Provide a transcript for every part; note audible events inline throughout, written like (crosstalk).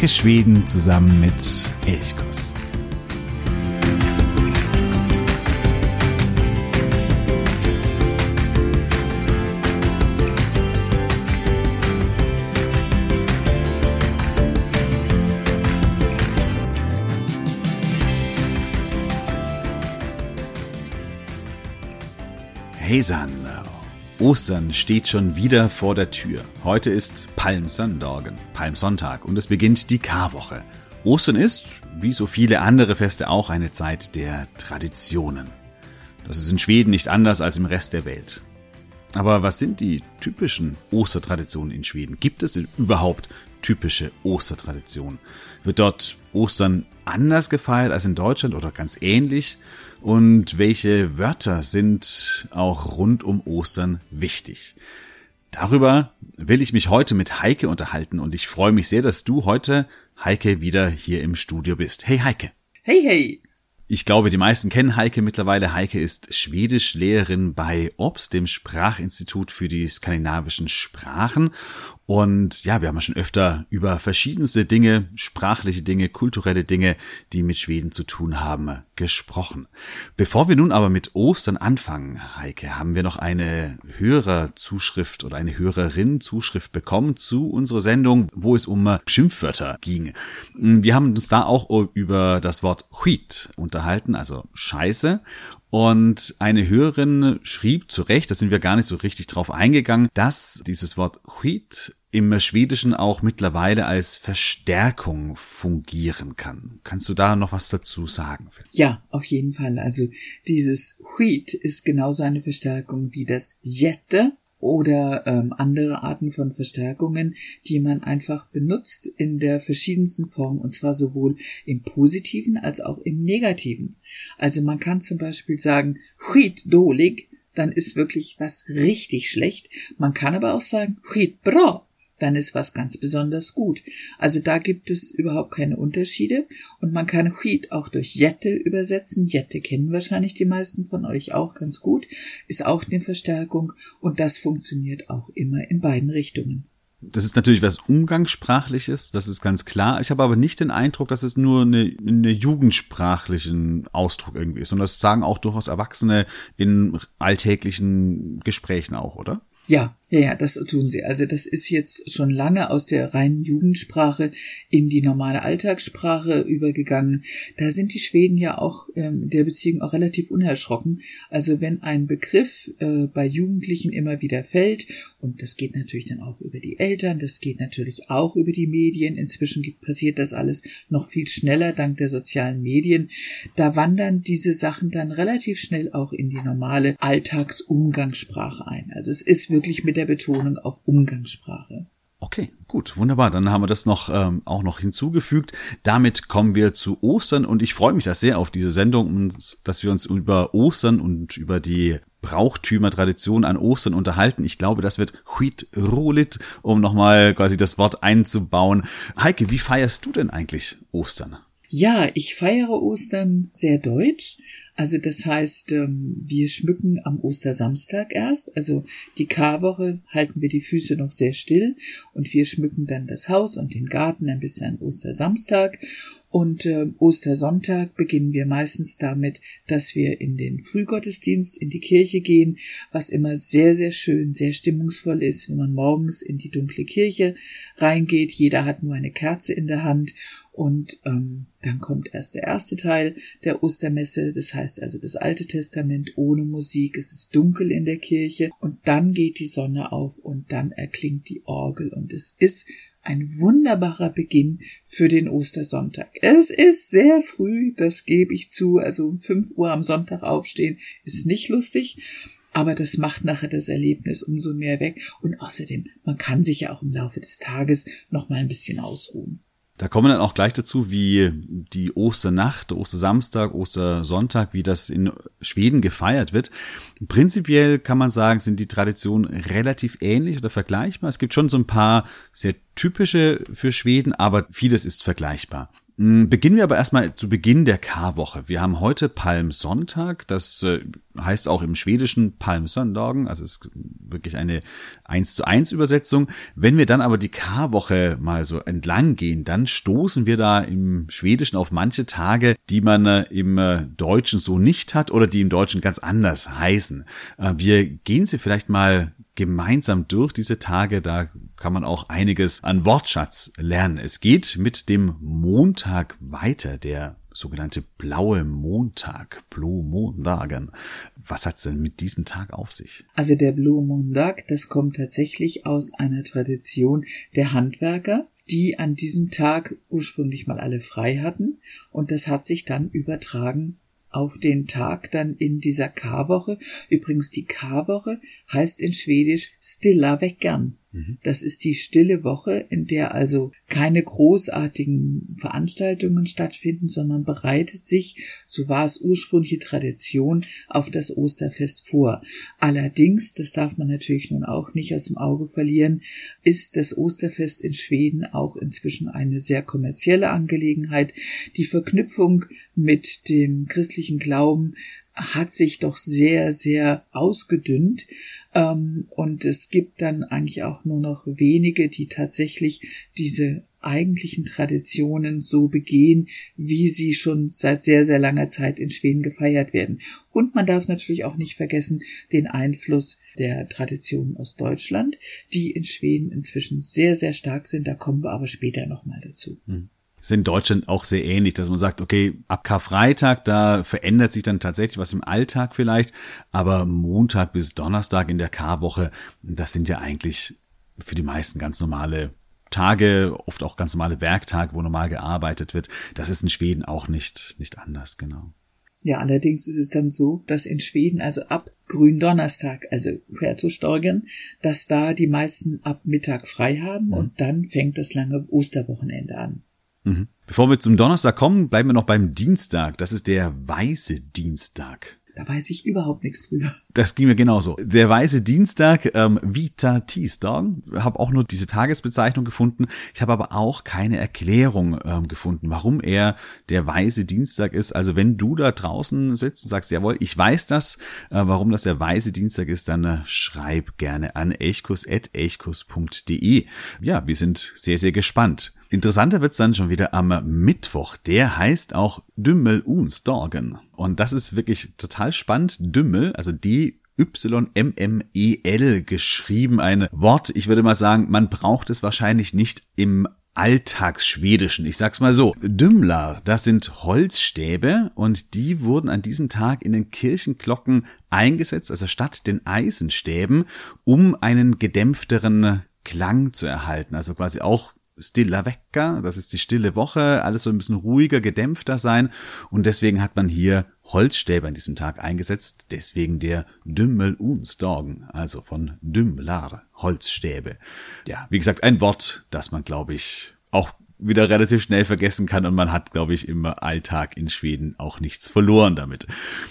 Entdecke Schweden zusammen mit Elchkuss. Heisan, Ostern steht schon wieder vor der Tür. Heute ist Palmsöndagen, Palmsonntag und es beginnt die Karwoche. Ostern ist, wie so viele andere Feste auch, eine Zeit der Traditionen. Das ist in Schweden nicht anders als im Rest der Welt. Aber was sind die typischen Ostertraditionen in Schweden? Gibt es überhaupt typische Ostertraditionen? Wird dort Ostern anders gefeiert als in Deutschland oder ganz ähnlich? Und welche Wörter sind auch rund um Ostern wichtig. Darüber will ich mich heute mit Heike unterhalten und ich freue mich sehr, dass du heute, Heike, wieder hier im Studio bist. Hey Heike. Hey, hey. Ich glaube, die meisten kennen Heike mittlerweile. Heike ist Schwedischlehrerin bei OBS, dem Sprachinstitut für die skandinavischen Sprachen. Und ja, wir haben ja schon öfter über verschiedenste Dinge, sprachliche Dinge, kulturelle Dinge, die mit Schweden zu tun haben, gesprochen. Bevor wir nun aber mit Ostern anfangen, Heike, haben wir noch eine Hörerzuschrift oder eine Hörerin-Zuschrift bekommen zu unserer Sendung, wo es um Schimpfwörter ging. Wir haben uns da auch über das Wort Huit unterhalten, also Scheiße. Und eine Hörerin schrieb zu Recht, da sind wir gar nicht so richtig drauf eingegangen, dass dieses Wort Huit im Schwedischen auch mittlerweile als Verstärkung fungieren kann. Kannst du da noch was dazu sagen? Ja, auf jeden Fall. Also dieses Huit ist genauso eine Verstärkung wie das Jette oder ähm, andere Arten von Verstärkungen, die man einfach benutzt in der verschiedensten Form, und zwar sowohl im positiven als auch im negativen. Also man kann zum Beispiel sagen, skit dolig, dann ist wirklich was richtig schlecht. Man kann aber auch sagen, skit bra, dann ist was ganz besonders gut. Also da gibt es überhaupt keine Unterschiede und man kann Huit auch durch Jette übersetzen. Jette kennen wahrscheinlich die meisten von euch auch ganz gut, ist auch eine Verstärkung und das funktioniert auch immer in beiden Richtungen. Das ist natürlich was Umgangssprachliches, das ist ganz klar. Ich habe aber nicht den Eindruck, dass es nur eine, eine jugendsprachlichen Ausdruck irgendwie ist, sondern das sagen auch durchaus Erwachsene in alltäglichen Gesprächen auch, oder? Ja, ja, ja, das tun sie. Also das ist jetzt schon lange aus der reinen Jugendsprache in die normale Alltagssprache übergegangen. Da sind die Schweden ja auch ähm, der Beziehung auch relativ unerschrocken. Also wenn ein Begriff äh, bei Jugendlichen immer wieder fällt, und das geht natürlich dann auch über die Eltern, das geht natürlich auch über die Medien. Inzwischen passiert das alles noch viel schneller dank der sozialen Medien. Da wandern diese Sachen dann relativ schnell auch in die normale Alltagsumgangssprache ein. Also es ist wirklich mit der Betonung auf Umgangssprache. Okay, gut, wunderbar. Dann haben wir das noch ähm, auch noch hinzugefügt. Damit kommen wir zu Ostern und ich freue mich da sehr auf diese Sendung und dass wir uns über Ostern und über die Brauchtümer, Tradition an Ostern unterhalten. Ich glaube, das wird Huit Rolit, um nochmal quasi das Wort einzubauen. Heike, wie feierst du denn eigentlich Ostern? Ja, ich feiere Ostern sehr deutsch. Also das heißt, ähm, wir schmücken am Ostersamstag erst. Also die Karwoche halten wir die Füße noch sehr still und wir schmücken dann das Haus und den Garten ein bisschen an Ostersamstag. Und äh, Ostersonntag beginnen wir meistens damit, dass wir in den Frühgottesdienst in die Kirche gehen, was immer sehr, sehr schön, sehr stimmungsvoll ist, wenn man morgens in die dunkle Kirche reingeht. Jeder hat nur eine Kerze in der Hand und ähm, dann kommt erst der erste Teil der Ostermesse, das heißt also das Alte Testament ohne Musik, es ist dunkel in der Kirche und dann geht die Sonne auf und dann erklingt die Orgel und es ist ein wunderbarer Beginn für den Ostersonntag. Es ist sehr früh, das gebe ich zu, also um fünf Uhr am Sonntag aufstehen ist nicht lustig, aber das macht nachher das Erlebnis umso mehr weg und außerdem, man kann sich ja auch im Laufe des Tages noch mal ein bisschen ausruhen. Da kommen wir dann auch gleich dazu, wie die Osternacht, Ostersamstag, Ostersonntag, wie das in Schweden gefeiert wird. Prinzipiell kann man sagen, sind die Traditionen relativ ähnlich oder vergleichbar. Es gibt schon so ein paar sehr typische für Schweden, aber vieles ist vergleichbar. Hm, beginnen wir aber erstmal zu Beginn der Karwoche. Wir haben heute Palmsonntag, das äh, heißt auch im Schwedischen Palmsöndagen, also es ist wirklich eine 1 zu 1 Übersetzung. Wenn wir dann aber die Karwoche mal so entlang gehen, dann stoßen wir da im Schwedischen auf manche Tage, die man äh, im äh, Deutschen so nicht hat oder die im Deutschen ganz anders heißen. Wir gehen sie vielleicht mal gemeinsam durch diese Tage. Da kann man auch einiges an Wortschatz lernen. Es geht mit dem Montag weiter, der sogenannte blaue Montag, Blue Mondagen. Was hat's denn mit diesem Tag auf sich? Also der Blue Montag, das kommt tatsächlich aus einer Tradition der Handwerker, die an diesem Tag ursprünglich mal alle frei hatten und das hat sich dann übertragen auf den Tag dann in dieser K-Woche. Übrigens, die K-Woche heißt in Schwedisch Stilla veckan. Mhm. Das ist die stille Woche, in der also keine großartigen Veranstaltungen stattfinden, sondern bereitet sich, so war es ursprüngliche Tradition, auf das Osterfest vor. Allerdings, das darf man natürlich nun auch nicht aus dem Auge verlieren, ist das Osterfest in Schweden auch inzwischen eine sehr kommerzielle Angelegenheit. Die Verknüpfung mit dem christlichen Glauben hat sich doch sehr, sehr ausgedünnt. Ähm, und es gibt dann eigentlich auch nur noch wenige, die tatsächlich diese eigentlichen Traditionen so begehen, wie sie schon seit sehr, sehr langer Zeit in Schweden gefeiert werden. Und man darf natürlich auch nicht vergessen den Einfluss der Traditionen aus Deutschland, die in Schweden inzwischen sehr, sehr stark sind. Da kommen wir aber später nochmal dazu. Hm ist in Deutschland auch sehr ähnlich, dass man sagt, okay, ab Karfreitag, da verändert sich dann tatsächlich was im Alltag vielleicht, aber Montag bis Donnerstag in der Karwoche, das sind ja eigentlich für die meisten ganz normale Tage, oft auch ganz normale Werktage, wo normal gearbeitet wird. Das ist in Schweden auch nicht, nicht anders, genau. Ja, allerdings ist es dann so, dass in Schweden, also ab Gründonnerstag, also Huertustorgen, dass da die meisten ab Mittag frei haben mhm. und dann fängt das lange Osterwochenende an. Mhm. Bevor wir zum Donnerstag kommen, bleiben wir noch beim Dienstag. Das ist der weiße Dienstag. Da weiß ich überhaupt nichts drüber. Das ging mir genauso. Der weiße Dienstag, ähm, Vita Tisdag, habe auch nur diese Tagesbezeichnung gefunden. Ich habe aber auch keine Erklärung ähm, gefunden, warum er der weiße Dienstag ist. Also wenn du da draußen sitzt und sagst, jawohl, ich weiß das, äh, warum das der weiße Dienstag ist, dann äh, schreib gerne an elchkus.elchkus.de. Ja, wir sind sehr, sehr gespannt. Interessanter wird's dann schon wieder am Mittwoch. Der heißt auch Dümmel Unsdagen. Und das ist wirklich total spannend. Dümmel, also D Y-M-M-E-L geschrieben. Ein Wort, ich würde mal sagen, man braucht es wahrscheinlich nicht im Alltagsschwedischen. Ich sag's mal so. Dümler, das sind Holzstäbe und die wurden an diesem Tag in den Kirchenglocken eingesetzt, also statt den Eisenstäben, um einen gedämpfteren Klang zu erhalten. Also quasi auch Stilla Vecca, das ist die stille Woche, alles so ein bisschen ruhiger, gedämpfter sein und deswegen hat man hier Holzstäbe an diesem Tag eingesetzt, deswegen der Dümmel Unsdagen, also von Dümmlar, Holzstäbe. Ja, wie gesagt, ein Wort, das man, glaube ich, auch wieder relativ schnell vergessen kann und man hat, glaube ich, im Alltag in Schweden auch nichts verloren damit.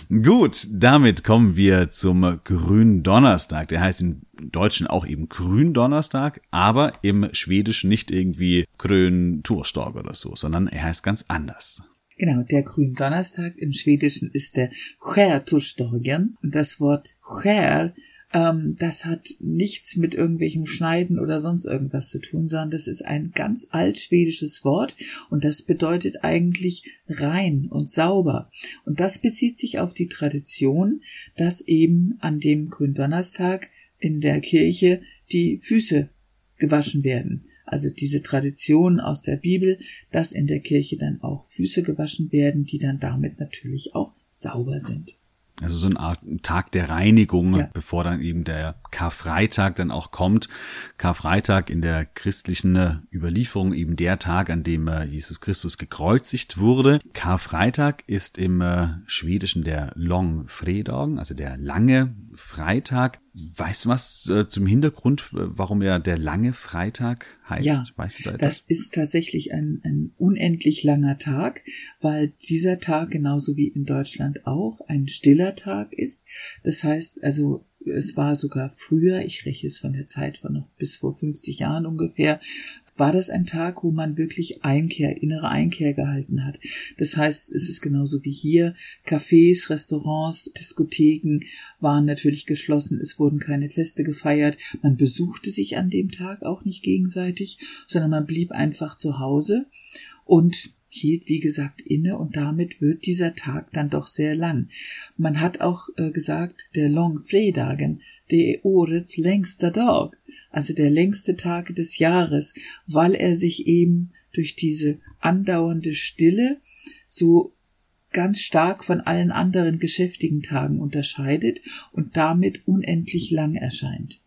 Gut, damit kommen wir zum Gründonnerstag. Der heißt im Deutschen auch eben Gründonnerstag, aber im Schwedischen nicht irgendwie Grün-Torsdag oder so, sondern er heißt ganz anders. Genau, der Gründonnerstag im Schwedischen ist der Skärtorsdagen und das Wort Skär ähm, das hat nichts mit irgendwelchem Schneiden oder sonst irgendwas zu tun, sondern das ist ein ganz altschwedisches Wort und das bedeutet eigentlich rein und sauber. Und das bezieht sich auf die Tradition, dass eben an dem Gründonnerstag in der Kirche die Füße gewaschen werden. Also diese Tradition aus der Bibel, dass in der Kirche dann auch Füße gewaschen werden, die dann damit natürlich auch sauber sind. Also so eine Art Tag der Reinigung, ja. bevor dann eben der Karfreitag dann auch kommt. Karfreitag in der christlichen äh, Überlieferung eben der Tag, an dem äh, Jesus Christus gekreuzigt wurde. Karfreitag ist im äh, Schwedischen der Long Fredag, also der lange Freitag. Weißt du was zum Hintergrund, warum er der lange Freitag heißt? Ja, weißt du da das ist tatsächlich ein, ein unendlich langer Tag, weil dieser Tag genauso wie in Deutschland auch ein stiller Tag ist. Das heißt also, es war sogar früher, ich rechne es von der Zeit von noch bis vor 50 Jahren ungefähr, war das ein Tag, wo man wirklich Einkehr, innere Einkehr gehalten hat. Das heißt, es ist genauso wie hier. Cafés, Restaurants, Diskotheken waren natürlich geschlossen. Es wurden keine Feste gefeiert. Man besuchte sich an dem Tag auch nicht gegenseitig, sondern man blieb einfach zu Hause und hielt, wie gesagt, inne und damit wird dieser Tag dann doch sehr lang. Man hat auch äh, gesagt, der Long Fredagen, der årets längsta Dag, also der längste Tag des Jahres, weil er sich eben durch diese andauernde Stille so ganz stark von allen anderen geschäftigen Tagen unterscheidet und damit unendlich lang erscheint.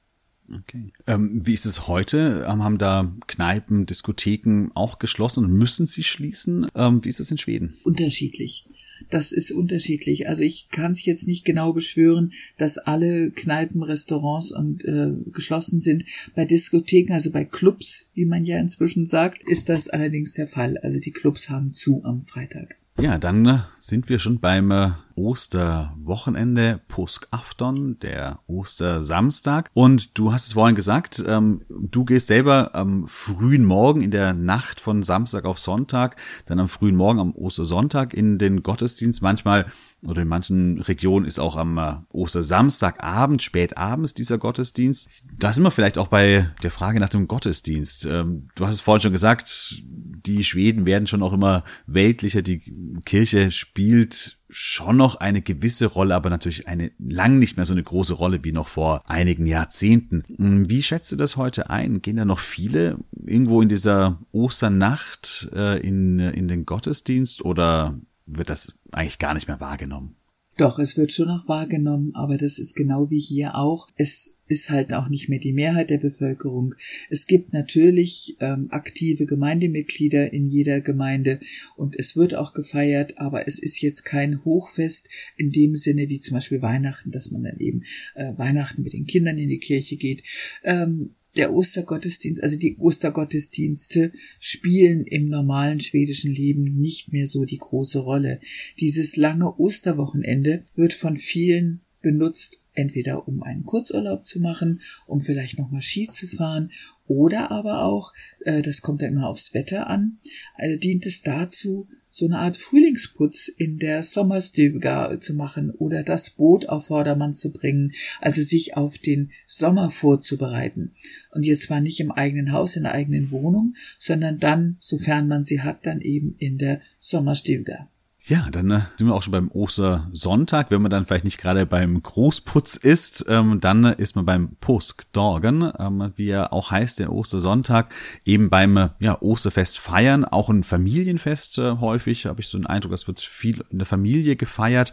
Okay. Ähm, wie ist es heute? Ähm, haben da Kneipen, Diskotheken auch geschlossen und müssen sie schließen? Ähm, wie ist es in Schweden? Unterschiedlich. Das ist unterschiedlich. Also ich kann es jetzt nicht genau beschwören, dass alle Kneipen, Restaurants und äh, geschlossen sind. Bei Diskotheken, also bei Clubs, wie man ja inzwischen sagt, ist das allerdings der Fall. Also die Clubs haben zu am Freitag. Ja, dann äh, sind wir schon beim äh, Osterwochenende, Påskafton, der Ostersamstag. Und du hast es vorhin gesagt, ähm, du gehst selber am frühen Morgen in der Nacht von Samstag auf Sonntag, dann am frühen Morgen am Ostersonntag in den Gottesdienst. Manchmal oder in manchen Regionen ist auch am äh, Ostersamstagabend, spät abends dieser Gottesdienst. Da sind wir vielleicht auch bei der Frage nach dem Gottesdienst. Ähm, du hast es vorhin schon gesagt, die Schweden werden schon auch immer weltlicher. Die Kirche spielt schon noch eine gewisse Rolle, aber natürlich eine lang nicht mehr so eine große Rolle wie noch vor einigen Jahrzehnten. Hm, wie schätzt du das heute ein? Gehen da noch viele irgendwo in dieser Osternacht äh, in, in den Gottesdienst oder wird das eigentlich gar nicht mehr wahrgenommen? Doch, es wird schon noch wahrgenommen, aber das ist genau wie hier auch. Es ist halt auch nicht mehr die Mehrheit der Bevölkerung. Es gibt natürlich ähm, aktive Gemeindemitglieder in jeder Gemeinde und es wird auch gefeiert, aber es ist jetzt kein Hochfest in dem Sinne wie zum Beispiel Weihnachten, dass man dann eben äh, Weihnachten mit den Kindern in die Kirche geht. Ähm, der Ostergottesdienst, also die Ostergottesdienste spielen im normalen schwedischen Leben nicht mehr so die große Rolle. Dieses lange Osterwochenende wird von vielen benutzt, entweder um einen Kurzurlaub zu machen, um vielleicht nochmal Ski zu fahren oder aber auch, äh, das kommt ja immer aufs Wetter an, äh, dient es dazu, so eine Art Frühlingsputz in der Sommerstuga zu machen oder das Boot auf Vordermann zu bringen, also sich auf den Sommer vorzubereiten. Und jetzt zwar nicht im eigenen Haus, in der eigenen Wohnung, sondern dann, sofern man sie hat, dann eben in der Sommerstuga. Ja, dann äh, sind wir auch schon beim Ostersonntag. Wenn man dann vielleicht nicht gerade beim Großputz ist, ähm, dann ist man beim Påskdagen, ähm, wie er auch heißt, der Ostersonntag, eben beim äh, ja, Osterfest feiern, auch ein Familienfest äh, häufig, habe ich so den Eindruck, das wird viel in der Familie gefeiert.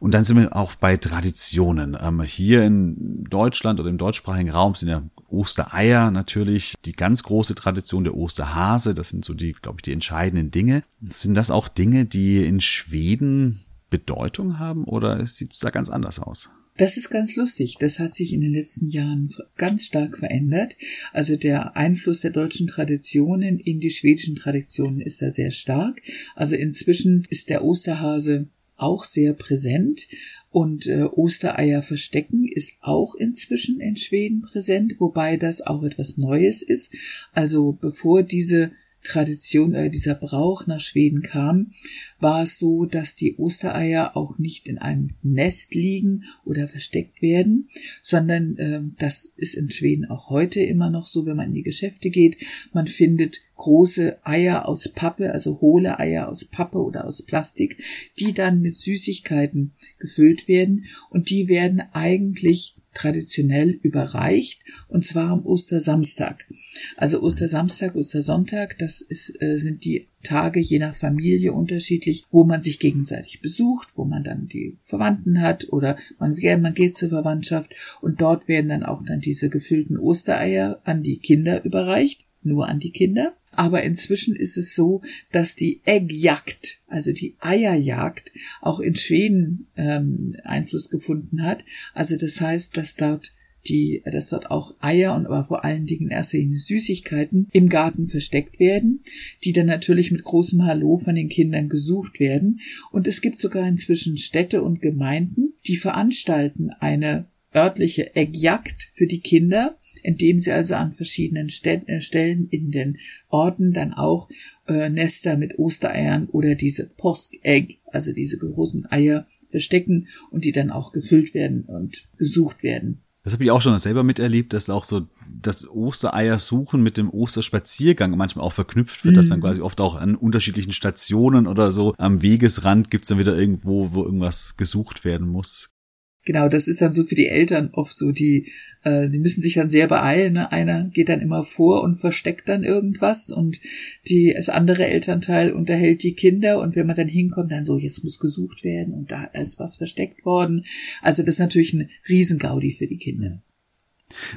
Und dann sind wir auch bei Traditionen. Ähm, hier in Deutschland oder im deutschsprachigen Raum sind ja Ostereier natürlich die ganz große Tradition der Osterhase. Das sind so die, glaube ich, die entscheidenden Dinge. Sind das auch Dinge, die in Schweden Bedeutung haben oder sieht es da ganz anders aus? Das ist ganz lustig. Das hat sich in den letzten Jahren ganz stark verändert. Also der Einfluss der deutschen Traditionen in die schwedischen Traditionen ist da sehr stark. Also inzwischen ist der Osterhase auch sehr präsent. Und äh, Ostereier verstecken ist auch inzwischen in Schweden präsent, wobei das auch etwas Neues ist. Also bevor diese Tradition, äh, dieser Brauch nach Schweden kam, war es so, dass die Ostereier auch nicht in einem Nest liegen oder versteckt werden, sondern äh, das ist in Schweden auch heute immer noch so, wenn man in die Geschäfte geht. Man findet große Eier aus Pappe, also hohle Eier aus Pappe oder aus Plastik, die dann mit Süßigkeiten gefüllt werden und die werden eigentlich traditionell überreicht, und zwar am Ostersamstag. Also Ostersamstag, Ostersonntag, das ist, äh, sind die Tage je nach Familie unterschiedlich, wo man sich gegenseitig besucht, wo man dann die Verwandten hat oder man, man geht zur Verwandtschaft und dort werden dann auch dann diese gefüllten Ostereier an die Kinder überreicht, nur an die Kinder. Aber inzwischen ist es so, dass die Eggjagd, also die Eierjagd, auch in Schweden ähm, Einfluss gefunden hat. Also das heißt, dass dort die, dass dort auch Eier und aber vor allen Dingen in erster Süßigkeiten im Garten versteckt werden, die dann natürlich mit großem Hallo von den Kindern gesucht werden. Und es gibt sogar inzwischen Städte und Gemeinden, die veranstalten eine örtliche Eggjagd für die Kinder indem sie also an verschiedenen äh, Stellen in den Orten dann auch äh, Nester mit Ostereiern oder diese Posk-Egg, also diese großen Eier verstecken und die dann auch gefüllt werden und gesucht werden. Das habe ich auch schon selber miterlebt, dass auch so das Ostereier suchen mit dem Osterspaziergang manchmal auch verknüpft wird, mhm. dass dann mhm. quasi oft auch an unterschiedlichen Stationen oder so am Wegesrand gibt's dann wieder irgendwo, wo irgendwas gesucht werden muss. Genau, das ist dann so für die Eltern oft so, die, äh, die müssen sich dann sehr beeilen. Ne? Einer geht dann immer vor und versteckt dann irgendwas und die, das andere Elternteil unterhält die Kinder und wenn man dann hinkommt, dann so, jetzt muss gesucht werden und da ist was versteckt worden. Also das ist natürlich ein Riesengaudi für die Kinder.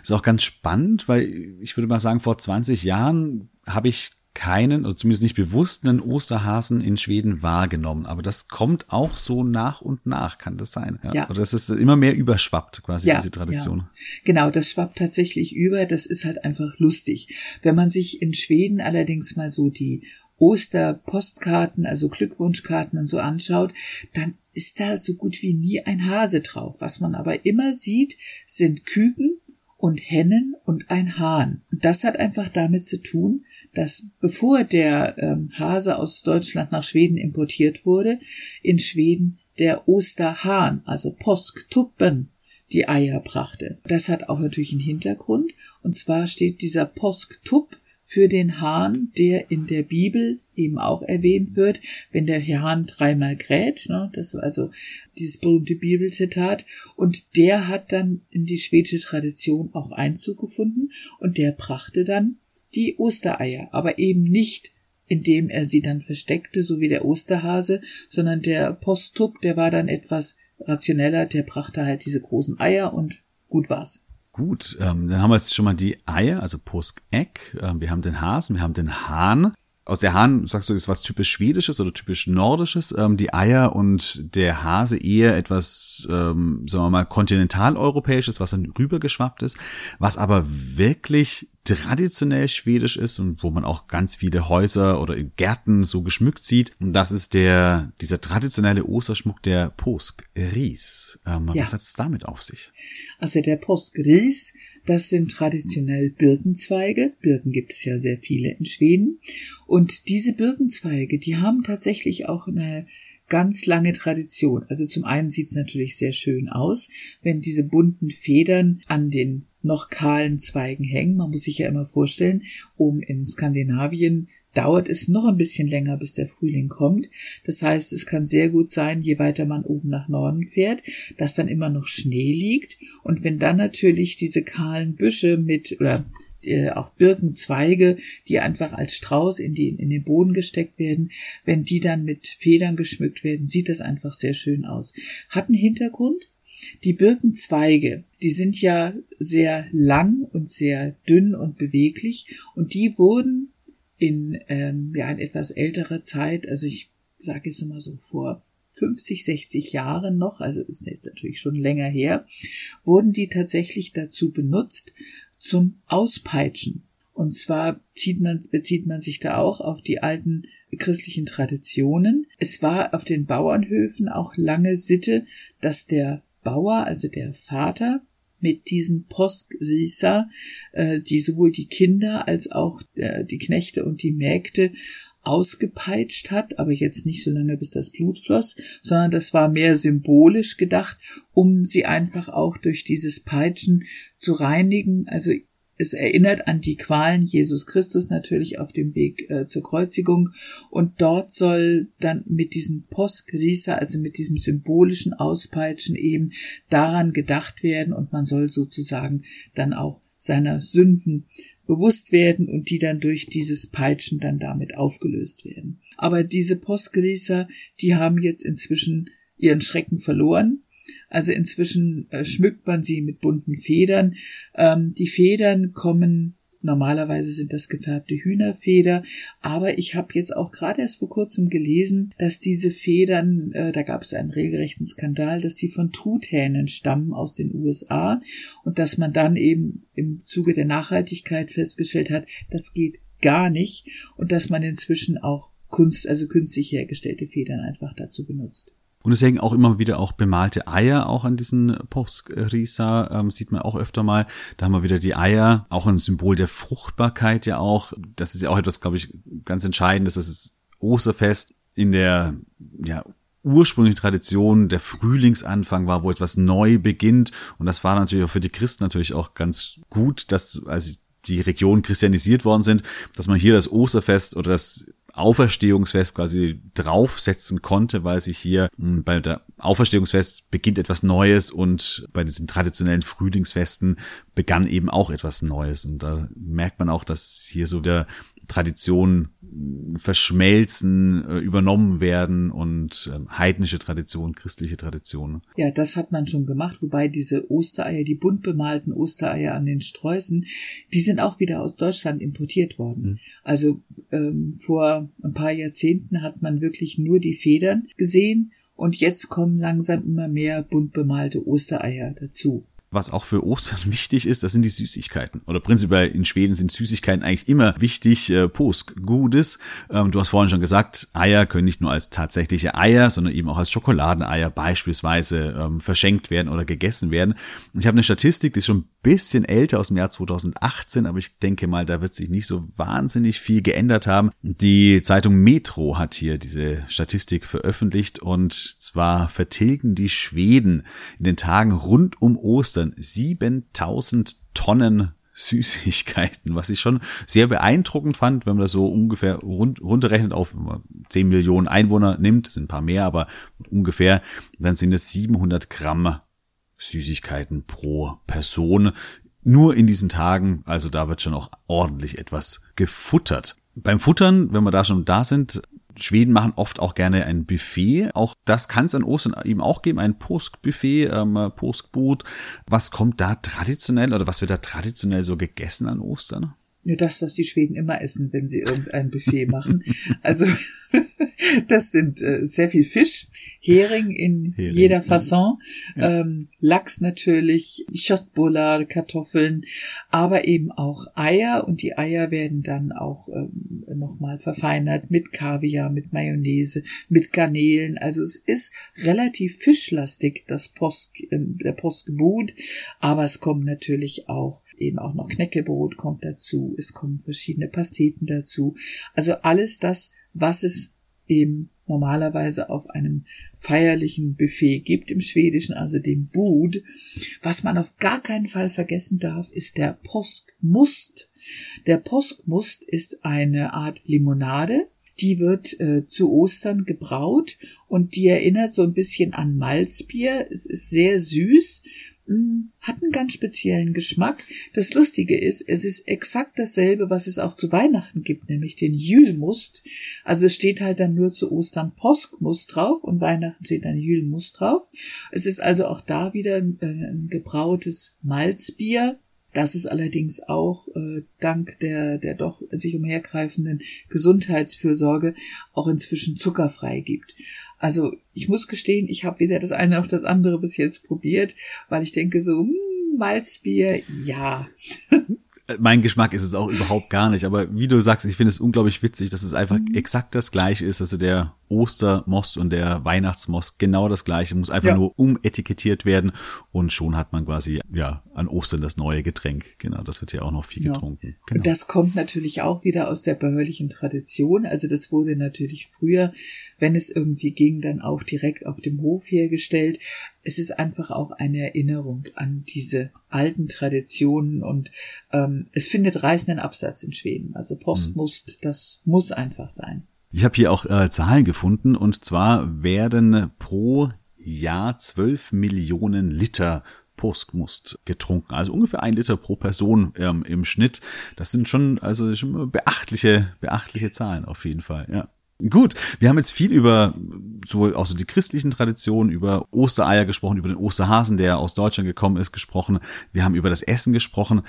Ist auch ganz spannend, weil ich würde mal sagen, vor 20 Jahren habe ich keinen, oder zumindest nicht bewusst einen Osterhasen in Schweden wahrgenommen. Aber das kommt auch so nach und nach, kann das sein? Ja. ja. Oder das ist immer mehr überschwappt, quasi ja, diese Tradition. Ja. Genau, das schwappt tatsächlich über. Das ist halt einfach lustig. Wenn man sich in Schweden allerdings mal so die Osterpostkarten, also Glückwunschkarten und so anschaut, dann ist da so gut wie nie ein Hase drauf. Was man aber immer sieht, sind Küken und Hennen und ein Hahn. Und das hat einfach damit zu tun, dass bevor der ähm, Hase aus Deutschland nach Schweden importiert wurde, in Schweden der Osterhahn, also Posktuppen, die Eier brachte. Das hat auch natürlich einen Hintergrund. Und zwar steht dieser Posktupp für den Hahn, der in der Bibel eben auch erwähnt wird, wenn der Hahn dreimal kräht, ne, das ist also dieses berühmte Bibelzitat, und der hat dann in die schwedische Tradition auch Einzug gefunden und der brachte dann die Ostereier, aber eben nicht indem er sie dann versteckte, so wie der Osterhase, sondern der Posttup, der war dann etwas rationeller, der brachte halt diese großen Eier und gut war's. Gut, ähm, dann haben wir jetzt schon mal die Eier, also Posk-Egg, ähm, wir haben den Hasen, wir haben den Hahn aus der Hahn, sagst du, ist was typisch Schwedisches oder typisch Nordisches, ähm, die Eier und der Hase eher etwas, ähm, sagen wir mal, kontinentaleuropäisches, was dann rübergeschwappt ist, was aber wirklich traditionell schwedisch ist und wo man auch ganz viele Häuser oder Gärten so geschmückt sieht. Und das ist der, dieser traditionelle Osterschmuck der Påskris. Ähm, ja. Was hat es damit auf sich? Also der Påskris das sind traditionell Birkenzweige. Birken gibt es ja sehr viele in Schweden. Und diese Birkenzweige, die haben tatsächlich auch eine ganz lange Tradition. Also zum einen sieht es natürlich sehr schön aus, wenn diese bunten Federn an den noch kahlen Zweigen hängen. Man muss sich ja immer vorstellen, oben in Skandinavien dauert es noch ein bisschen länger, bis der Frühling kommt. Das heißt, es kann sehr gut sein, je weiter man oben nach Norden fährt, dass dann immer noch Schnee liegt. Und wenn dann natürlich diese kahlen Büsche mit oder äh, auch Birkenzweige, die einfach als Strauß in, die, in den Boden gesteckt werden, wenn die dann mit Federn geschmückt werden, sieht das einfach sehr schön aus. Hat einen Hintergrund. Die Birkenzweige, die sind ja sehr lang und sehr dünn und beweglich und die wurden in, ähm, ja, in etwas älterer Zeit, also ich sage jetzt mal so vor 50, 60 Jahren noch, also ist jetzt natürlich schon länger her, wurden die tatsächlich dazu benutzt zum Auspeitschen. Und zwar zieht man, bezieht man sich da auch auf die alten christlichen Traditionen. Es war auf den Bauernhöfen auch lange Sitte, dass der Bauer, also der Vater, mit diesen Postgrisa, äh, die sowohl die Kinder als auch äh, die Knechte und die Mägde ausgepeitscht hat, aber jetzt nicht so lange, bis das Blut floss, sondern das war mehr symbolisch gedacht, um sie einfach auch durch dieses Peitschen zu reinigen, also es erinnert an die Qualen Jesus Christus natürlich auf dem Weg äh, zur Kreuzigung. Und dort soll dann mit diesem Postgrisa, also mit diesem symbolischen Auspeitschen eben daran gedacht werden. Und man soll sozusagen dann auch seiner Sünden bewusst werden und die dann durch dieses Peitschen dann damit aufgelöst werden. Aber diese Postgrisa, die haben jetzt inzwischen ihren Schrecken verloren also inzwischen äh, schmückt man sie mit bunten Federn. Ähm, die Federn kommen Normalerweise sind das gefärbte Hühnerfeder, aber ich habe jetzt auch gerade erst vor kurzem gelesen, dass diese Federn, äh, da gab es einen regelrechten Skandal, dass die von Truthähnen stammen aus den USA und dass man dann eben im Zuge der Nachhaltigkeit festgestellt hat, das geht gar nicht und dass man inzwischen auch Kunst, also künstlich hergestellte Federn einfach dazu benutzt. Und deswegen auch immer wieder auch bemalte Eier, auch an diesen Poskrisa ähm, sieht man auch öfter mal. Da haben wir wieder die Eier, auch ein Symbol der Fruchtbarkeit ja auch. Das ist ja auch etwas, glaube ich, ganz Entscheidendes. Das ist Osterfest in der ja, ursprüngliche Tradition der Frühlingsanfang war, wo etwas neu beginnt. Und das war natürlich auch für die Christen natürlich auch ganz gut, dass als die Regionen christianisiert worden sind, dass man hier das Osterfest oder das Auferstehungsfest quasi draufsetzen konnte, weil sich hier hm, bei der Auferstehungsfest beginnt etwas Neues und bei diesen traditionellen Frühlingsfesten begann eben auch etwas Neues. Und da merkt man auch, dass hier so der Tradition verschmelzen, äh, übernommen werden und ähm, heidnische Tradition, christliche Tradition. Ja, das hat man schon gemacht, wobei diese Ostereier, die bunt bemalten Ostereier an den Sträußen, die sind auch wieder aus Deutschland importiert worden. Mhm. Also ähm, vor ein paar Jahrzehnten hat man wirklich nur die Federn gesehen und jetzt kommen langsam immer mehr bunt bemalte Ostereier dazu was auch für Ostern (laughs) wichtig ist, das sind die Süßigkeiten. Oder prinzipiell in Schweden sind Süßigkeiten eigentlich immer wichtig. Äh, Posk, Gutes. Ähm, du hast vorhin schon gesagt, Eier können nicht nur als tatsächliche Eier, sondern eben auch als Schokoladeneier beispielsweise ähm, verschenkt werden oder gegessen werden. Ich habe eine Statistik, die ist schon ein bisschen älter aus dem Jahr 2018, aber ich denke mal, da wird sich nicht so wahnsinnig viel geändert haben. Die Zeitung Metro hat hier diese Statistik veröffentlicht und zwar vertilgen die Schweden in den Tagen rund um Ostern Ostern 7000 Tonnen Süßigkeiten, was ich schon sehr beeindruckend fand, wenn man das so ungefähr rund, runterrechnet auf 10 Millionen Einwohner nimmt, sind ein paar mehr, aber ungefähr, dann sind es 700 Gramm Süßigkeiten pro Person. Nur in diesen Tagen, also da wird schon auch ordentlich etwas gefuttert. Beim Futtern, wenn wir da schon da sind, Schweden machen oft auch gerne ein Buffet. Auch das kann es an Ostern eben auch geben, ein Påskbuffet, ähm, Påskbrot. Was kommt da traditionell oder was wird da traditionell so gegessen an Ostern? Ja, das, was die Schweden immer essen, wenn sie irgendein Buffet machen. Also (laughs) das sind äh, sehr viel Fisch, Hering in Hering, jeder Fasson, ja. ähm, Lachs natürlich, Schottbullar, Kartoffeln, aber eben auch Eier und die Eier werden dann auch ähm, nochmal verfeinert mit Kaviar, mit Mayonnaise, mit Garnelen. Also es ist relativ fischlastig, das Post, äh, der Postgebut, aber es kommen natürlich auch eben auch noch Knäckebrot kommt dazu, es kommen verschiedene Pasteten dazu. Also alles das, was es eben normalerweise auf einem feierlichen Buffet gibt im Schwedischen, also dem Bud. Was man auf gar keinen Fall vergessen darf, ist der Poskmust. Der Poskmust ist eine Art Limonade, die wird äh, zu Ostern gebraut und die erinnert so ein bisschen an Malzbier. Es ist sehr süß hat einen ganz speziellen Geschmack. Das Lustige ist, es ist exakt dasselbe, was es auch zu Weihnachten gibt, nämlich den Jülmust. Also es steht halt dann nur zu Ostern Poskmust drauf und Weihnachten steht dann Jülmust drauf. Es ist also auch da wieder ein, äh, ein gebrautes Malzbier. Das es allerdings auch äh, dank der, der doch sich umhergreifenden Gesundheitsfürsorge auch inzwischen zuckerfrei gibt. Also ich muss gestehen, ich habe weder das eine noch das andere bis jetzt probiert, weil ich denke so, hm, Malzbier, ja. mein Geschmack ist es auch überhaupt gar nicht. Aber wie du sagst, ich finde es unglaublich witzig, dass es einfach mhm. exakt das gleiche ist. Also der Ostermost und der Weihnachtsmost genau das gleiche, muss einfach ja. nur umetikettiert werden und schon hat man quasi ja an Ostern das neue Getränk. Genau, das wird ja auch noch viel ja. getrunken. Genau. Und das kommt natürlich auch wieder aus der bäuerlichen Tradition. Also das wurde natürlich früher, wenn es irgendwie ging, dann auch direkt auf dem Hof hergestellt. Es ist einfach auch eine Erinnerung an diese alten Traditionen und ähm, es findet reißenden Absatz in Schweden. Also Postmust, mhm. das muss einfach sein. Ich habe hier auch äh, Zahlen gefunden und zwar werden pro Jahr 12 Millionen Liter Postmust getrunken, also ungefähr ein Liter pro Person ähm, im Schnitt. Das sind schon also schon beachtliche beachtliche Zahlen auf jeden Fall. Ja. Gut, wir haben jetzt viel über so auch so die christlichen Traditionen, über Ostereier gesprochen, über den Osterhasen, der aus Deutschland gekommen ist, gesprochen. Wir haben über das Essen gesprochen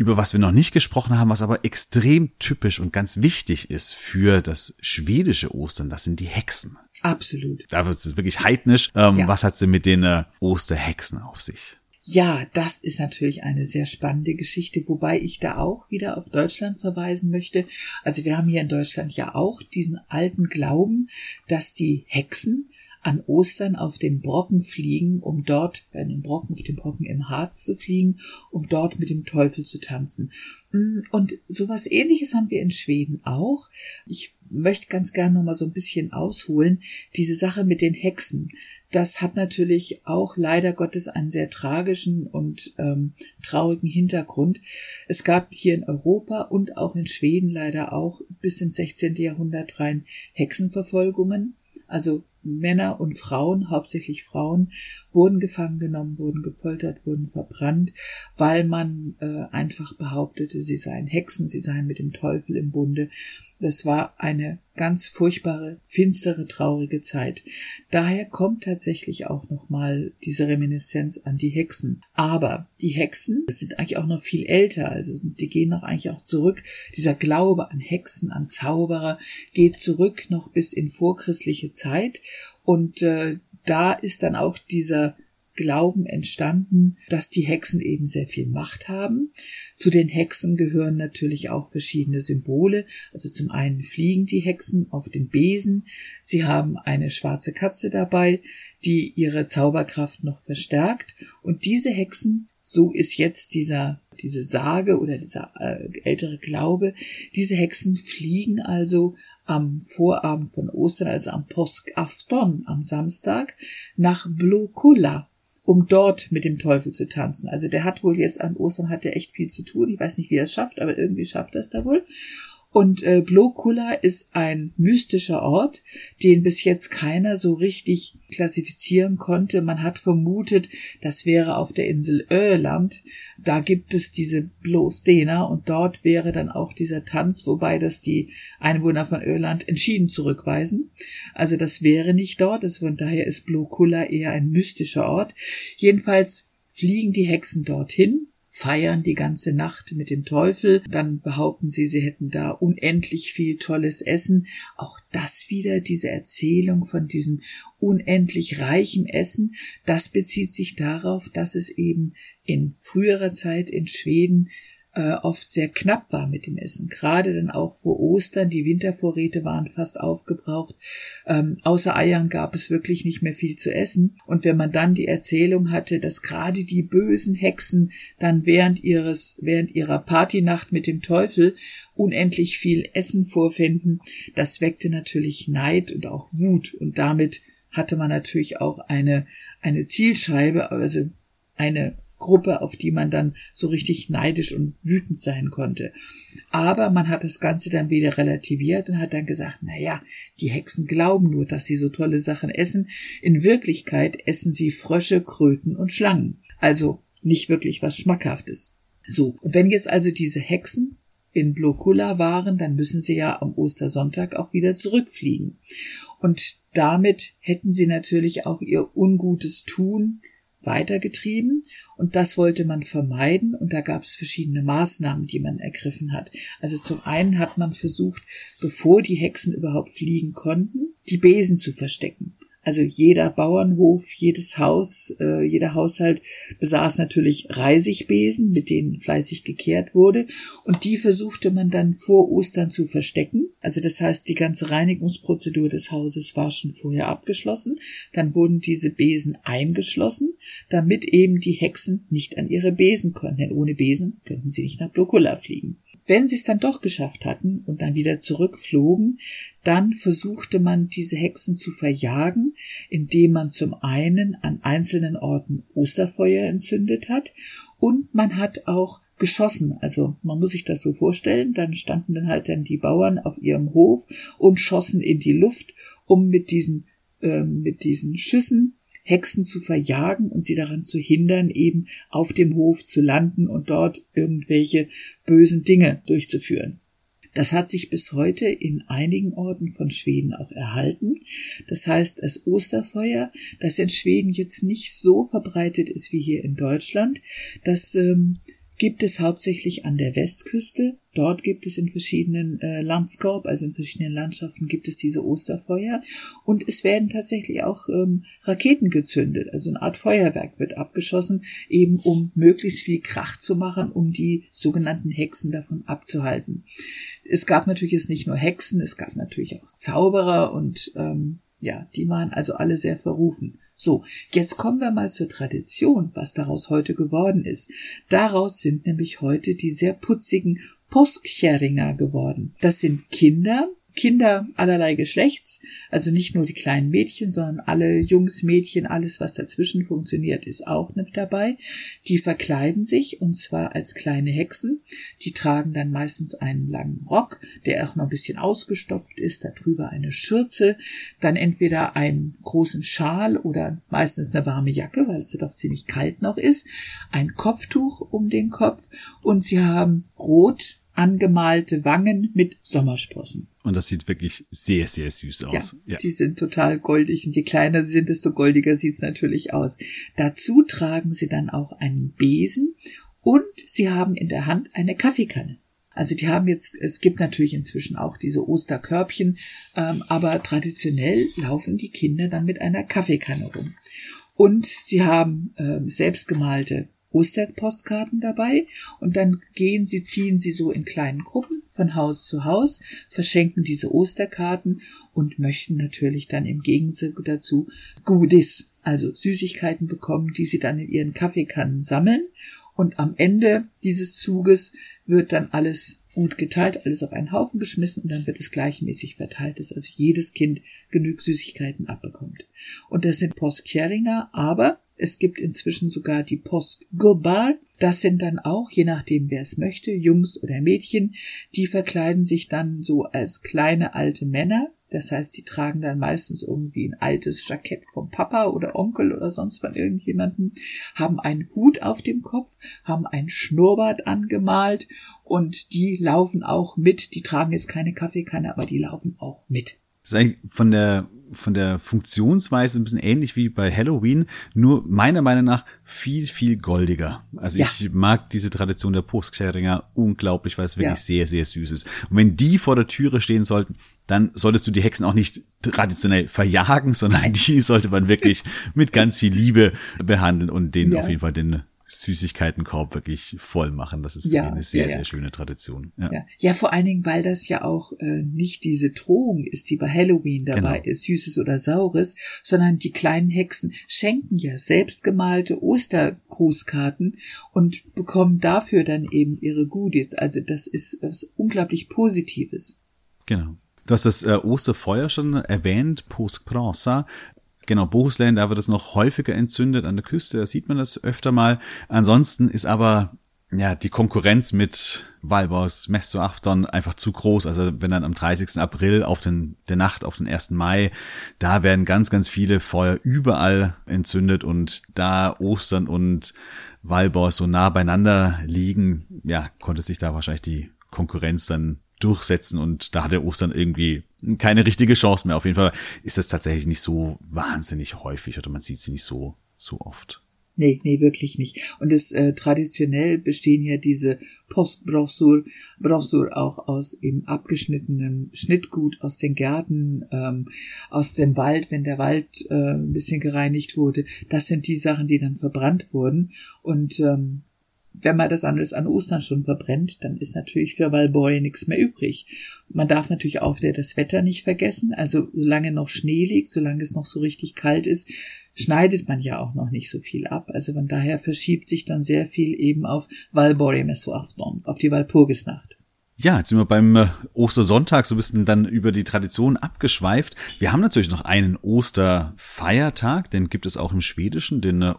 über was wir noch nicht gesprochen haben, was aber extrem typisch und ganz wichtig ist für das schwedische Ostern, das sind die Hexen. Absolut. Da wird es wirklich heidnisch. Ähm, ja. Was hat sie mit den äh, Osterhexen auf sich? Ja, das ist natürlich eine sehr spannende Geschichte, wobei ich da auch wieder auf Deutschland verweisen möchte. Also wir haben hier in Deutschland ja auch diesen alten Glauben, dass die Hexen an Ostern auf den Brocken fliegen, um dort, bei den Brocken, auf den Brocken im Harz zu fliegen, um dort mit dem Teufel zu tanzen. Mm, und sowas ähnliches haben wir in Schweden auch. Ich möchte ganz gerne noch mal so ein bisschen ausholen. Diese Sache mit den Hexen. Das hat natürlich auch leider Gottes einen sehr tragischen und ähm, traurigen Hintergrund. Es gab hier in Europa und auch in Schweden leider auch bis ins 16. Jahrhundert rein Hexenverfolgungen. Also Männer und Frauen, hauptsächlich Frauen, wurden gefangen genommen, wurden gefoltert, wurden verbrannt, weil man äh, einfach behauptete, sie seien Hexen, sie seien mit dem Teufel im Bunde. Das war eine ganz furchtbare, finstere, traurige Zeit. Daher kommt tatsächlich auch nochmal diese Reminiszenz an die Hexen. Aber die Hexen sind eigentlich auch noch viel älter, also die gehen noch eigentlich auch zurück. Dieser Glaube an Hexen, an Zauberer geht zurück noch bis in vorchristliche Zeit und äh, da ist dann auch dieser Glauben entstanden, dass die Hexen eben sehr viel Macht haben. Zu den Hexen gehören natürlich auch verschiedene Symbole. Also zum einen fliegen die Hexen auf den Besen. Sie haben eine schwarze Katze dabei, die ihre Zauberkraft noch verstärkt. Und diese Hexen, so ist jetzt dieser, diese Sage oder dieser äh, ältere Glaube, diese Hexen fliegen also am Vorabend von Ostern, also am Påskafton, am Samstag, nach Blokulla, um dort mit dem Teufel zu tanzen. Also der hat wohl jetzt an Ostern hat er echt viel zu tun. Ich weiß nicht, wie er es schafft, aber irgendwie schafft er es da wohl. Und äh, Blokula ist ein mystischer Ort, den bis jetzt keiner so richtig klassifizieren konnte. Man hat vermutet, das wäre auf der Insel Öland. Da gibt es diese Blostena und dort wäre dann auch dieser Tanz, wobei das die Einwohner von Öland entschieden zurückweisen. Also das wäre nicht dort. Das von daher ist Blokula eher ein mystischer Ort. Jedenfalls fliegen die Hexen dorthin feiern die ganze Nacht mit dem Teufel, dann behaupten sie, sie hätten da unendlich viel tolles Essen. Auch das wieder, diese Erzählung von diesem unendlich reichen Essen, das bezieht sich darauf, dass es eben in früherer Zeit in Schweden äh, oft sehr knapp war mit dem Essen. Gerade dann auch vor Ostern, die Wintervorräte waren fast aufgebraucht. Ähm, außer Eiern gab es wirklich nicht mehr viel zu essen. Und wenn man dann die Erzählung hatte, dass gerade die bösen Hexen dann während ihres, während ihrer Partynacht mit dem Teufel unendlich viel Essen vorfinden, das weckte natürlich Neid und auch Wut. Und damit hatte man natürlich auch eine, eine Zielscheibe, also eine Gruppe, auf die man dann so richtig neidisch und wütend sein konnte. Aber man hat das Ganze dann wieder relativiert und hat dann gesagt, na ja, die Hexen glauben nur, dass sie so tolle Sachen essen. In Wirklichkeit essen sie Frösche, Kröten und Schlangen. Also nicht wirklich was Schmackhaftes. So. Und wenn jetzt also diese Hexen in Blokula waren, dann müssen sie ja am Ostersonntag auch wieder zurückfliegen. Und damit hätten sie natürlich auch ihr ungutes Tun weitergetrieben und das wollte man vermeiden und da gab es verschiedene Maßnahmen, die man ergriffen hat. Also zum einen hat man versucht, bevor die Hexen überhaupt fliegen konnten, die Besen zu verstecken. Also jeder Bauernhof, jedes Haus, äh, jeder Haushalt besaß natürlich Reisigbesen, mit denen fleißig gekehrt wurde. Und die versuchte man dann vor Ostern zu verstecken. Also das heißt, die ganze Reinigungsprozedur des Hauses war schon vorher abgeschlossen. Dann wurden diese Besen eingeschlossen, damit eben die Hexen nicht an ihre Besen konnten. Denn ohne Besen könnten sie nicht nach Blokula fliegen. Wenn sie es dann doch geschafft hatten und dann wieder zurückflogen, dann versuchte man diese Hexen zu verjagen, indem man zum einen an einzelnen Orten Osterfeuer entzündet hat und man hat auch geschossen. Also man muss sich das so vorstellen, dann standen dann halt dann die Bauern auf ihrem Hof und schossen in die Luft, um mit diesen äh, mit diesen Schüssen Hexen zu verjagen und sie daran zu hindern, eben auf dem Hof zu landen und dort irgendwelche bösen Dinge durchzuführen. Das hat sich bis heute in einigen Orten von Schweden auch erhalten. Das heißt, das Osterfeuer, das in Schweden jetzt nicht so verbreitet ist wie hier in Deutschland, das ähm, gibt es hauptsächlich an der Westküste. Dort gibt es in verschiedenen äh, Landskorb, also in verschiedenen Landschaften gibt es diese Osterfeuer. Und es werden tatsächlich auch ähm, Raketen gezündet. Also eine Art Feuerwerk wird abgeschossen, eben um möglichst viel Krach zu machen, um die sogenannten Hexen davon abzuhalten. Es gab natürlich jetzt nicht nur Hexen, es gab natürlich auch Zauberer und ähm, Ja, die waren also alle sehr verrufen. So, jetzt kommen wir mal zur Tradition, was daraus heute geworden ist. Daraus sind nämlich heute die sehr putzigen Postkärringer geworden. Das sind Kinder, Kinder allerlei Geschlechts, also nicht nur die kleinen Mädchen, sondern alle Jungs, Mädchen, alles, was dazwischen funktioniert, ist auch mit dabei. Die verkleiden sich und zwar als kleine Hexen. Die tragen dann meistens einen langen Rock, der auch noch ein bisschen ausgestopft ist, darüber eine Schürze, dann entweder einen großen Schal oder meistens eine warme Jacke, weil es ja doch ziemlich kalt noch ist, ein Kopftuch um den Kopf und sie haben rot angemalte Wangen mit Sommersprossen. Und das sieht wirklich sehr, sehr süß aus. Ja, ja. Die sind total goldig und je kleiner sie sind, desto goldiger sieht's natürlich aus. Dazu tragen sie dann auch einen Besen und sie haben in der Hand eine Kaffeekanne. Also die haben jetzt, es gibt natürlich inzwischen auch diese Osterkörbchen, ähm, aber traditionell laufen die Kinder dann mit einer Kaffeekanne rum. Und sie haben ähm, selbstgemalte Osterpostkarten dabei und dann gehen sie, ziehen sie so in kleinen Gruppen von Haus zu Haus, verschenken diese Osterkarten und möchten natürlich dann im Gegensatz dazu Goodies, also Süßigkeiten bekommen, die sie dann in ihren Kaffeekannen sammeln und am Ende dieses Zuges wird dann alles gut geteilt, alles auf einen Haufen geschmissen und dann wird es gleichmäßig verteilt, dass also jedes Kind genug Süßigkeiten abbekommt. Und das sind Postkärringer, aber es gibt inzwischen sogar die Post Global. Das sind dann auch, je nachdem wer es möchte, Jungs oder Mädchen, die verkleiden sich dann so als kleine alte Männer. Das heißt, die tragen dann meistens irgendwie ein altes Jackett vom Papa oder Onkel oder sonst von irgendjemanden, haben einen Hut auf dem Kopf, haben ein Schnurrbart angemalt und die laufen auch mit. Die tragen jetzt keine Kaffeekanne, aber die laufen auch mit. Das ist eigentlich von der von der Funktionsweise ein bisschen ähnlich wie bei Halloween, nur meiner Meinung nach viel, viel goldiger. Also ja. ich mag diese Tradition der Postscheringer unglaublich, weil es wirklich ja. sehr, sehr süß ist. Und wenn die vor der Türe stehen sollten, dann solltest du die Hexen auch nicht traditionell verjagen, sondern (laughs) die sollte man wirklich mit ganz viel Liebe behandeln und denen ja. auf jeden Fall den Süßigkeitenkorb wirklich voll machen. Das ist ja, eine sehr, ja, ja. sehr schöne Tradition. Ja. ja. Vor allen Dingen, weil das ja auch äh, nicht diese Drohung ist, die bei Halloween dabei genau. ist, Süßes oder Saures, sondern die kleinen Hexen schenken ja selbstgemalte Ostergrußkarten und bekommen dafür dann eben ihre Goodies. Also das ist was unglaublich Positives. Genau. Du hast das äh, Osterfeuer schon erwähnt, Post Pranza. Genau, Bohuslän, da wird es noch häufiger entzündet an der Küste, da sieht man das öfter mal. Ansonsten ist aber ja, die Konkurrenz mit Walbaus Messoachton einfach zu groß. Also wenn dann am 30. April auf den, der Nacht auf den 1. Mai, da werden ganz, ganz viele Feuer überall entzündet und da Ostern und Walbaus so nah beieinander liegen, ja, konnte sich da wahrscheinlich die Konkurrenz dann durchsetzen und da hatte Ostern irgendwie keine richtige Chance mehr. Auf jeden Fall ist das tatsächlich nicht so wahnsinnig häufig oder man sieht sie nicht so, so oft. Nee, nee, wirklich nicht. Und es äh, traditionell bestehen ja diese Postbrossur Brossur auch aus eben abgeschnittenem Schnittgut aus den Gärten, ähm, aus dem Wald, wenn der Wald äh, ein bisschen gereinigt wurde. Das sind die Sachen, die dann verbrannt wurden. Und ähm, wenn man das alles an Ostern schon verbrennt, dann ist natürlich für Walboy nichts mehr übrig. Man darf natürlich auch wieder das Wetter nicht vergessen. Also solange noch Schnee liegt, solange es noch so richtig kalt ist, schneidet man ja auch noch nicht so viel ab. Also von daher verschiebt sich dann sehr viel eben auf Valborg Messoafton, auf die Walpurgisnacht. Ja, jetzt sind wir beim äh, Ostersonntag so ein bisschen dann über die Tradition abgeschweift. Wir haben natürlich noch einen Osterfeiertag, den gibt es auch im Schwedischen, den äh,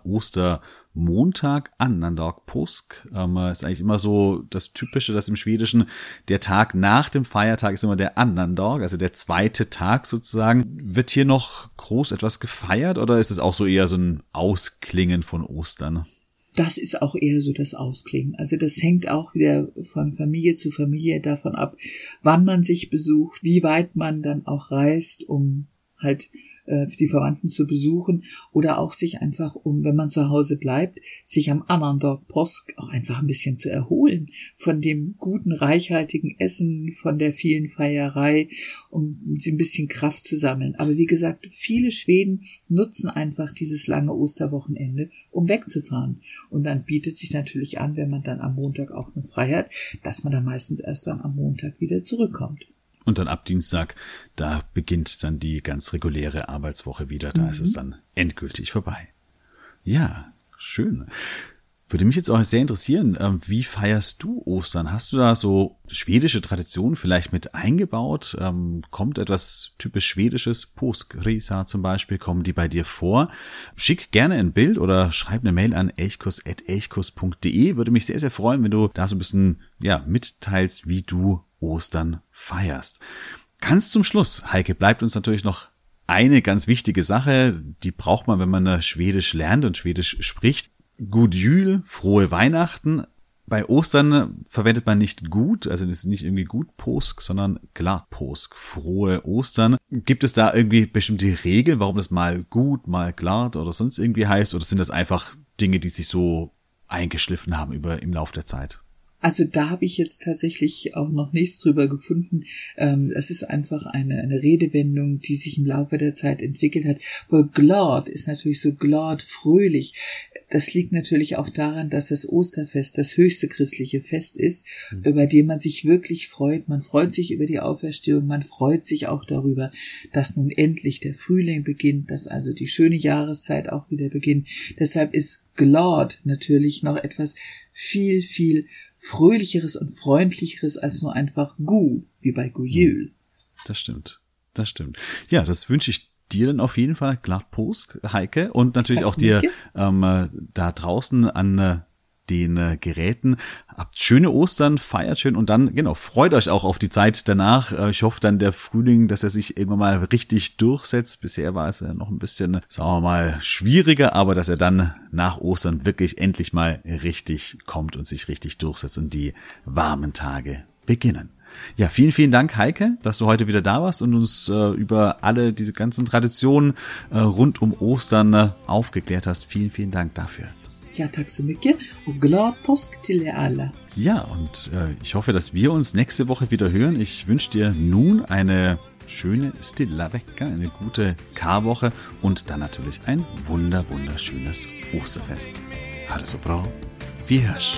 Ostermontag, Annandag Påsk. Ähm, ist eigentlich immer so das Typische, dass im Schwedischen der Tag nach dem Feiertag ist immer der Annandag, also der zweite Tag sozusagen. Wird hier noch groß etwas gefeiert oder ist es auch so eher so ein Ausklingen von Ostern? das ist auch eher so das Ausklingen. Also das hängt auch wieder von Familie zu Familie davon ab, wann man sich besucht, wie weit man dann auch reist, um halt äh, die Verwandten zu besuchen oder auch sich einfach um, wenn man zu Hause bleibt, sich am Tag Posk auch einfach ein bisschen zu erholen von dem guten, reichhaltigen Essen, von der vielen Feierei, um sie ein bisschen Kraft zu sammeln. Aber wie gesagt, viele Schweden nutzen einfach dieses lange Osterwochenende, um wegzufahren. Und dann bietet sich natürlich an, wenn man dann am Montag auch noch frei hat, dass man dann meistens erst dann am Montag wieder zurückkommt. Und dann ab Dienstag, da beginnt dann die ganz reguläre Arbeitswoche wieder. Da mhm. ist es dann endgültig vorbei. Ja, schön. Würde mich jetzt auch sehr interessieren, ähm, wie feierst du Ostern? Hast du da so schwedische Traditionen vielleicht mit eingebaut? Ähm, kommt etwas typisch Schwedisches, Påskrisa zum Beispiel, kommen die bei dir vor? Schick gerne ein Bild oder schreib eine Mail an elchkus.elchkus.de. Würde mich sehr, sehr freuen, wenn du da so ein bisschen ja, mitteilst, wie du Ostern feierst. Ganz zum Schluss, Heike, bleibt uns natürlich noch eine ganz wichtige Sache, die braucht man, wenn man Schwedisch lernt und Schwedisch spricht. Gut Jül, frohe Weihnachten. Bei Ostern verwendet man nicht gut, also es ist nicht irgendwie gut Posk, sondern glatt Posk, frohe Ostern. Gibt es da irgendwie bestimmte Regeln, warum das mal gut, mal glatt oder sonst irgendwie heißt? Oder sind das einfach Dinge, die sich so eingeschliffen haben über im Laufe der Zeit? Also da habe ich jetzt tatsächlich auch noch nichts drüber gefunden. Ähm, es ist einfach eine, eine Redewendung, die sich im Laufe der Zeit entwickelt hat. Wohl glad ist natürlich so glad, fröhlich. Das liegt natürlich auch daran, dass das Osterfest das höchste christliche Fest ist, mhm. über dem man sich wirklich freut. Man freut sich über die Auferstehung, man freut sich auch darüber, dass nun endlich der Frühling beginnt, dass also die schöne Jahreszeit auch wieder beginnt. Deshalb ist glad natürlich noch etwas viel, viel fröhlicheres und freundlicheres als nur einfach Gu, wie bei Gujül. Das stimmt. Das stimmt. Ja, das wünsche ich dir dann auf jeden Fall glatt Post, Heike, und natürlich auch dir ähm, äh, da draußen an äh, den äh, Geräten. Habt schöne Ostern, feiert schön und dann, genau, freut euch auch auf die Zeit danach. Äh, ich hoffe dann der Frühling, dass er sich irgendwann mal richtig durchsetzt. Bisher war es ja noch ein bisschen, sagen wir mal, schwieriger, aber dass er dann nach Ostern wirklich endlich mal richtig kommt und sich richtig durchsetzt und die warmen Tage beginnen. Ja, vielen, vielen Dank, Heike, dass du heute wieder da warst und uns äh, über alle diese ganzen Traditionen äh, rund um Ostern äh, aufgeklärt hast. Vielen, vielen Dank dafür. Ja, tack så mycket och glad påsk till er alla. Ja, und äh, ich hoffe, dass wir uns nächste Woche wieder hören. Ich wünsche dir nun eine schöne Stilla Vecka, eine gute Karwoche und dann natürlich ein wunder, wunderschönes Osterfest. Also bra, wir hörs.